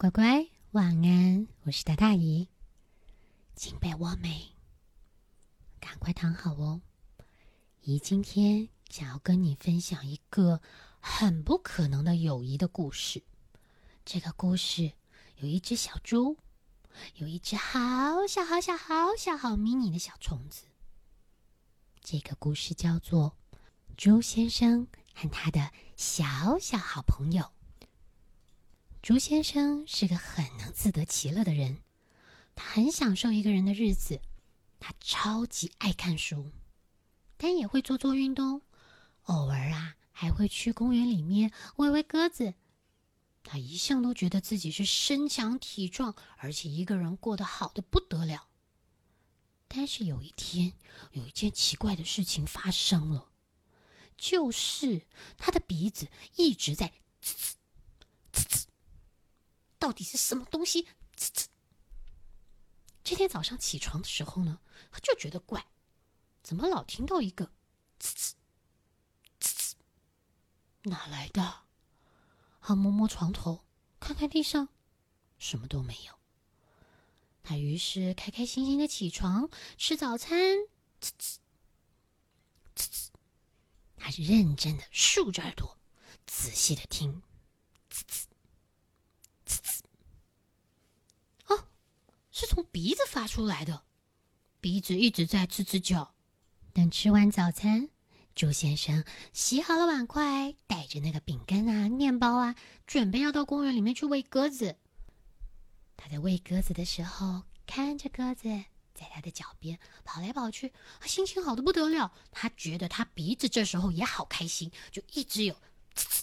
乖乖，晚安！我是大大姨，请被窝没？赶快躺好哦。姨今天想要跟你分享一个很不可能的友谊的故事。这个故事有一只小猪，有一只好小好小好小好迷你的小虫子。这个故事叫做《猪先生和他的小小好朋友》。竹先生是个很能自得其乐的人，他很享受一个人的日子，他超级爱看书，但也会做做运动，偶尔啊还会去公园里面喂喂鸽子。他一向都觉得自己是身强体壮，而且一个人过得好的不得了。但是有一天，有一件奇怪的事情发生了，就是他的鼻子一直在呲呲呲呲。到底是什么东西？呲呲！这天早上起床的时候呢，他就觉得怪，怎么老听到一个呲呲呲呲？哪来的？他摸摸床头，看看地上，什么都没有。他于是开开心心的起床吃早餐，呲呲呲呲。他是认真的竖着耳朵，仔细的听，呲呲。是从鼻子发出来的，鼻子一直在吱吱叫。等吃完早餐，猪先生洗好了碗筷，带着那个饼干啊、面包啊，准备要到公园里面去喂鸽子。他在喂鸽子的时候，看着鸽子在他的脚边跑来跑去，他心情好的不得了。他觉得他鼻子这时候也好开心，就一直有呲呲。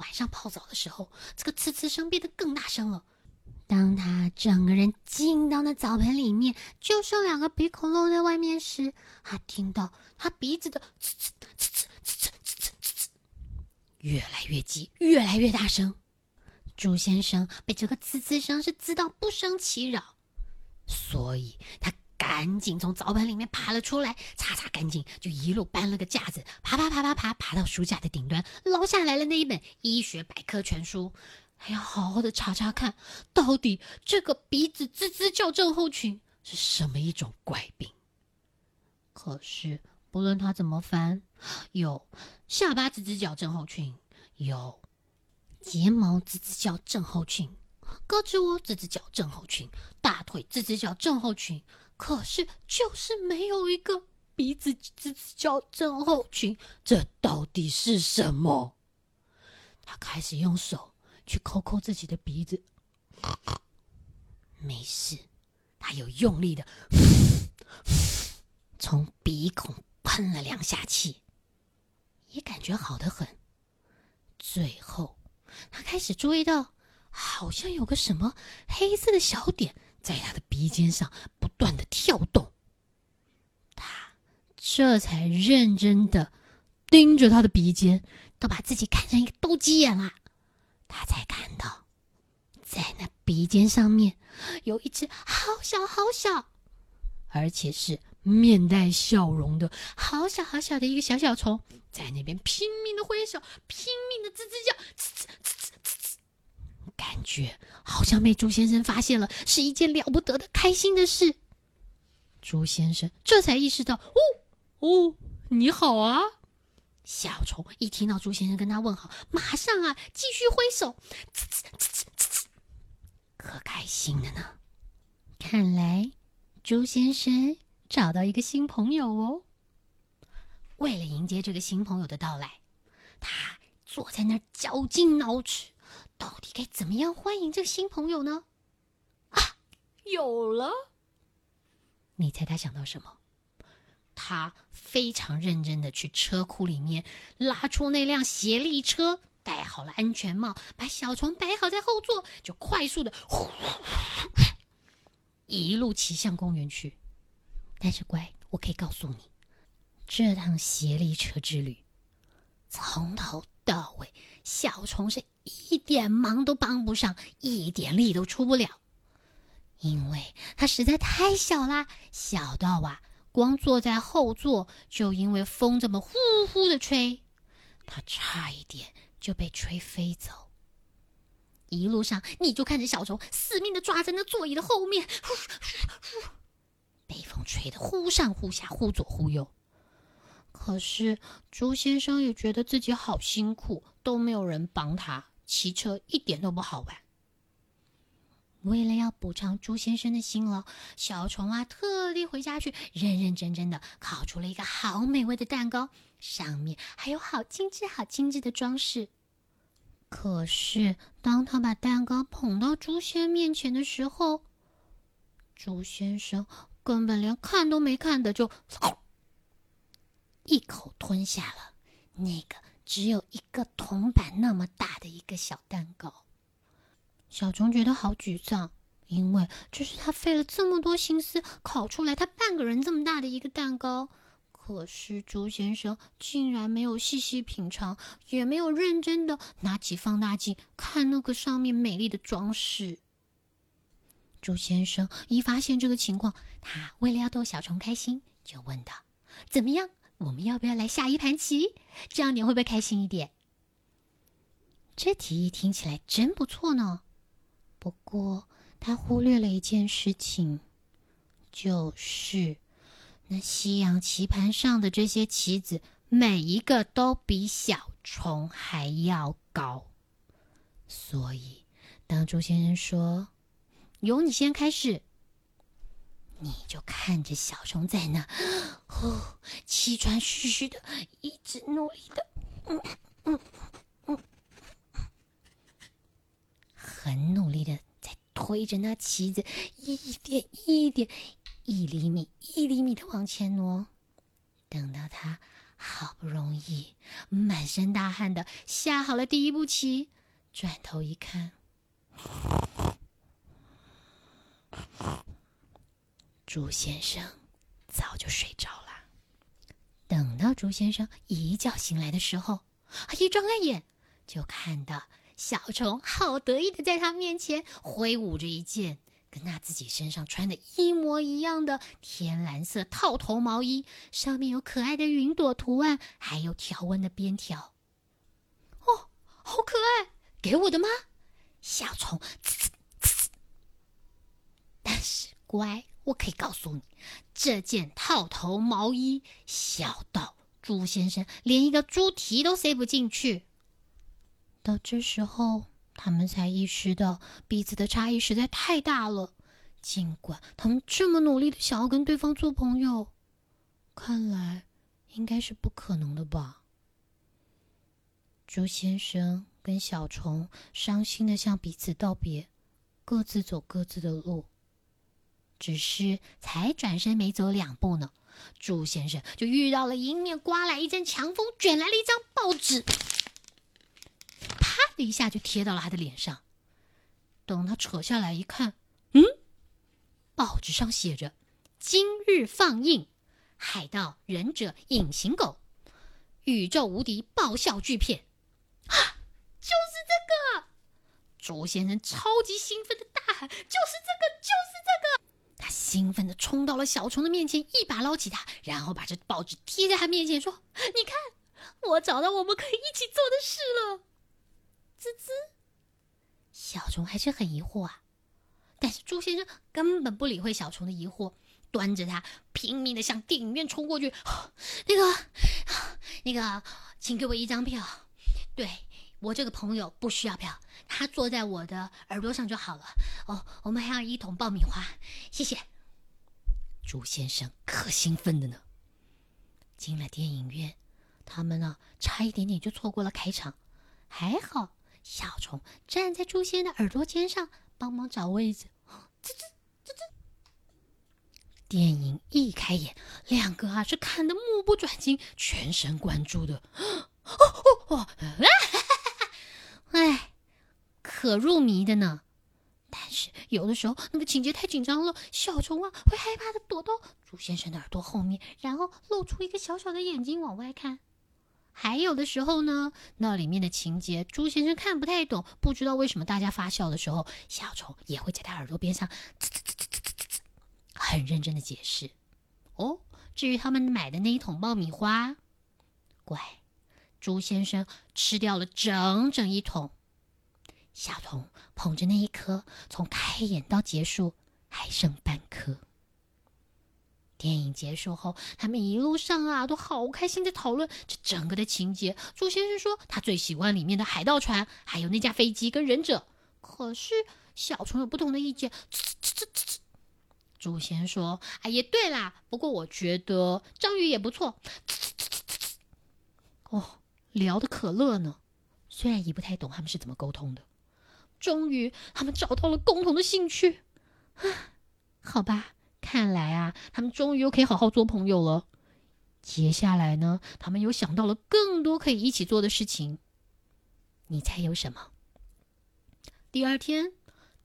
晚上泡澡的时候，这个呲呲声变得更大声了。当他整个人浸到那澡盆里面，就剩两个鼻孔露在外面时，他听到他鼻子的呲呲呲呲呲呲呲呲呲越来越急，越来越大声。猪先生被这个呲呲声是滋到不生其扰，所以他。赶紧从澡盆里面爬了出来，擦擦干净，就一路搬了个架子，爬爬爬爬爬，爬到书架的顶端，捞下来了那一本医学百科全书，还要好好的查查看，到底这个鼻子吱吱叫症候群是什么一种怪病。可是不论他怎么翻，有下巴吱吱叫症候群，有睫毛吱吱叫症候群，胳肢窝吱吱叫症候群，大腿吱吱叫症候群。可是，就是没有一个鼻子吱吱叫症候群，这到底是什么？他开始用手去抠抠自己的鼻子，没事。他又用力的 从鼻孔喷了两下气，也感觉好得很。最后，他开始注意到，好像有个什么黑色的小点在他的鼻尖上。断的跳动，他这才认真的盯着他的鼻尖，都把自己看成一个斗鸡眼了。他才看到，在那鼻尖上面有一只好小好小，而且是面带笑容的好小好小的一个小小虫，在那边拼命的挥手，拼命的吱吱叫，吱吱吱吱吱吱，感觉好像被猪先生发现了，是一件了不得的开心的事。猪先生这才意识到，哦哦，你好啊！小虫一听到猪先生跟他问好，马上啊继续挥手，呲呲呲呲呲，可开心的呢。看来猪先生找到一个新朋友哦。为了迎接这个新朋友的到来，他坐在那儿绞尽脑汁，到底该怎么样欢迎这个新朋友呢？啊，有了！你猜他想到什么？他非常认真的去车库里面拉出那辆协力车，戴好了安全帽，把小虫摆好在后座，就快速的呼一路骑向公园去。但是乖，我可以告诉你，这趟协力车之旅从头到尾，小虫是一点忙都帮不上，一点力都出不了。因为他实在太小啦，小到啊，光坐在后座就因为风这么呼呼的吹，他差一点就被吹飞走。一路上，你就看着小虫死命的抓在那座椅的后面，呼呼呼，被风吹得忽上忽下，忽左忽右。可是朱先生也觉得自己好辛苦，都没有人帮他骑车，一点都不好玩。为了要补偿朱先生的辛劳，小虫啊特地回家去认认真真的烤出了一个好美味的蛋糕，上面还有好精致、好精致的装饰。可是当他把蛋糕捧到朱先生面前的时候，朱先生根本连看都没看的就一口吞下了那个只有一个铜板那么大的一个小蛋糕。小虫觉得好沮丧，因为这是他费了这么多心思烤出来，他半个人这么大的一个蛋糕。可是朱先生竟然没有细细品尝，也没有认真的拿起放大镜看那个上面美丽的装饰。朱先生一发现这个情况，他为了要逗小虫开心，就问道：“怎么样？我们要不要来下一盘棋？这样你会不会开心一点？”这提议听起来真不错呢。不过，他忽略了一件事情，就是那西洋棋盘上的这些棋子，每一个都比小虫还要高。所以，当朱先生说“由你先开始”，你就看着小虫在那，哦，气喘吁吁的，一直努力的，嗯嗯。很努力的在推着那旗子，一点一点，一厘米一厘米的往前挪。等到他好不容易满身大汗的下好了第一步棋，转头一看，朱先生早就睡着了。等到朱先生一觉醒来的时候，一睁开眼就看到。小虫好得意的在他面前挥舞着一件跟他自己身上穿的一模一样的天蓝色套头毛衣，上面有可爱的云朵图案，还有条纹的边条。哦，好可爱！给我的吗？小虫，但是乖，我可以告诉你，这件套头毛衣小到猪先生连一个猪蹄都塞不进去。到这时候，他们才意识到彼此的差异实在太大了。尽管他们这么努力的想要跟对方做朋友，看来应该是不可能的吧。朱先生跟小虫伤心的向彼此道别，各自走各自的路。只是才转身没走两步呢，朱先生就遇到了迎面刮来一阵强风，卷来了一张报纸。一下就贴到了他的脸上。等他扯下来一看，嗯，报纸上写着：“今日放映《海盗忍者隐形狗》，宇宙无敌爆笑巨片。”啊，就是这个！朱先生超级兴奋的大喊：“就是这个，就是这个！”他兴奋的冲到了小虫的面前，一把捞起他，然后把这报纸贴在他面前，说：“你看，我找到我们可以一起做的事了。”滋滋，小虫还是很疑惑啊。但是朱先生根本不理会小虫的疑惑，端着它拼命的向电影院冲过去。那个，那个，请给我一张票。对我这个朋友不需要票，他坐在我的耳朵上就好了。哦，我们还要一桶爆米花，谢谢。朱先生可兴奋的呢。进了电影院，他们呢差一点点就错过了开场，还好。小虫站在朱仙的耳朵尖上，帮忙找位置。吱吱吱吱。电影一开演，两个啊是看得目不转睛，全神贯注的。哦哦哦！哎，可入迷的呢。但是有的时候那个情节太紧张了，小虫啊会害怕的躲到朱先生的耳朵后面，然后露出一个小小的眼睛往外看。还有的时候呢，那里面的情节朱先生看不太懂，不知道为什么大家发笑的时候，小虫也会在他耳朵边上，很认真的解释。哦，至于他们买的那一桶爆米花，乖，朱先生吃掉了整整一桶。小虫捧着那一颗，从开演到结束还剩半颗。电影结束后，他们一路上啊都好开心的讨论这整个的情节。朱先生说他最喜欢里面的海盗船，还有那架飞机跟忍者。可是小虫有不同的意见。猪先说：“哎，也对啦，不过我觉得章鱼也不错。”哦，聊的可乐呢。虽然也不太懂他们是怎么沟通的。终于，他们找到了共同的兴趣。啊，好吧。看来啊，他们终于又可以好好做朋友了。接下来呢，他们又想到了更多可以一起做的事情。你猜有什么？第二天，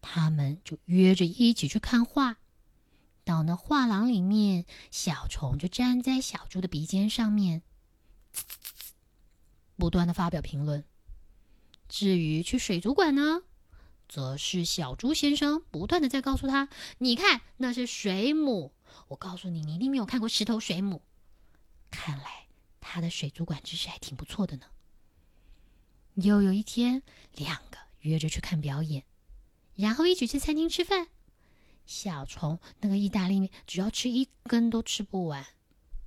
他们就约着一起去看画。到那画廊里面，小虫就站在小猪的鼻尖上面，不断的发表评论。至于去水族馆呢？则是小猪先生不断的在告诉他：“你看，那是水母。我告诉你，你一定没有看过石头水母。看来他的水族馆知识还挺不错的呢。”又有一天，两个约着去看表演，然后一起去餐厅吃饭。小虫那个意大利面只要吃一根都吃不完，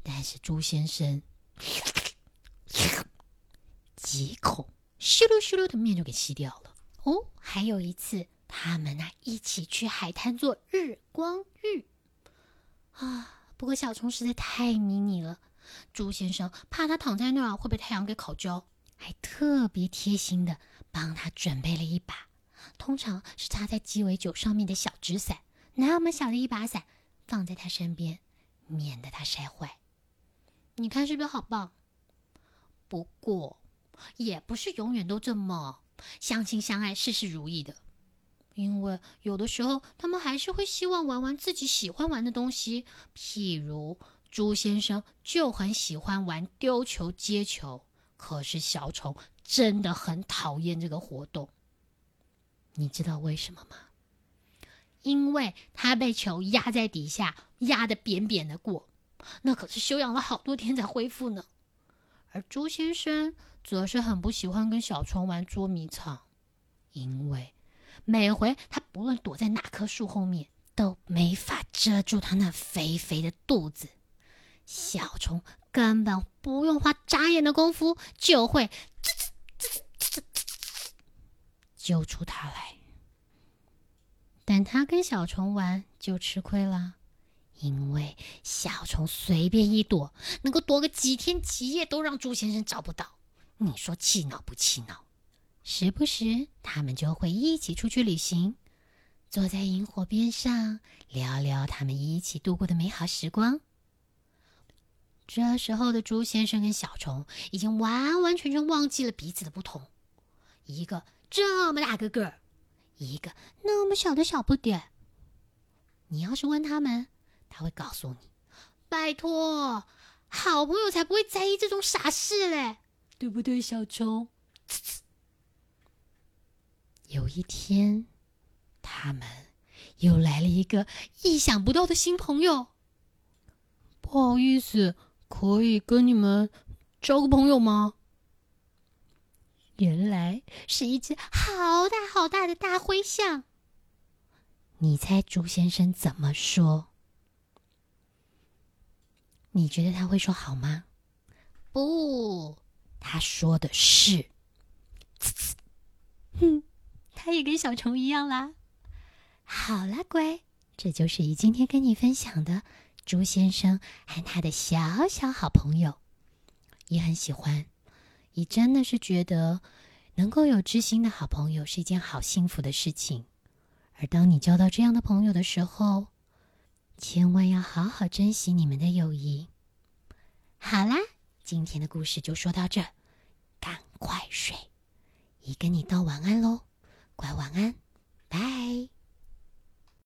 但是猪先生 几口咻噜咻噜的面就给吸掉了。哦，还有一次，他们呢一起去海滩做日光浴啊。不过小虫实在太迷你了，猪先生怕他躺在那儿会被太阳给烤焦，还特别贴心的帮他准备了一把，通常是插在鸡尾酒上面的小纸伞，那么小的一把伞放在他身边，免得他晒坏。你看是不是好棒？不过也不是永远都这么。相亲相爱，事事如意的，因为有的时候他们还是会希望玩玩自己喜欢玩的东西。譬如朱先生就很喜欢玩丢球接球，可是小丑真的很讨厌这个活动。你知道为什么吗？因为他被球压在底下，压得扁扁的过，那可是休养了好多天才恢复呢。而朱先生。则是很不喜欢跟小虫玩捉迷藏，因为每回他不论躲在哪棵树后面，都没法遮住他那肥肥的肚子。小虫根本不用花眨眼的功夫，就会揪出他来。但他跟小虫玩就吃亏了，因为小虫随便一躲，能够躲个几天几夜，都让猪先生找不到。你说气恼不气恼？时不时，他们就会一起出去旅行，坐在萤火边上聊聊他们一起度过的美好时光。这时候的猪先生跟小虫已经完完全全忘记了彼此的不同，一个这么大个个儿，一个那么小的小不点。你要是问他们，他会告诉你：“拜托，好朋友才不会在意这种傻事嘞。”对不对，小虫？有一天，他们又来了一个意想不到的新朋友。不好意思，可以跟你们交个朋友吗？原来是一只好大好大的大灰象。你猜猪先生怎么说？你觉得他会说好吗？不。他说的是：“ 哼，他也跟小虫一样啦。”好啦，乖，这就是姨今天跟你分享的朱先生和他的小小好朋友。也很喜欢，姨真的是觉得能够有知心的好朋友是一件好幸福的事情。而当你交到这样的朋友的时候，千万要好好珍惜你们的友谊。好啦。今天的故事就说到这赶快睡姨跟你道晚安喽乖晚安拜。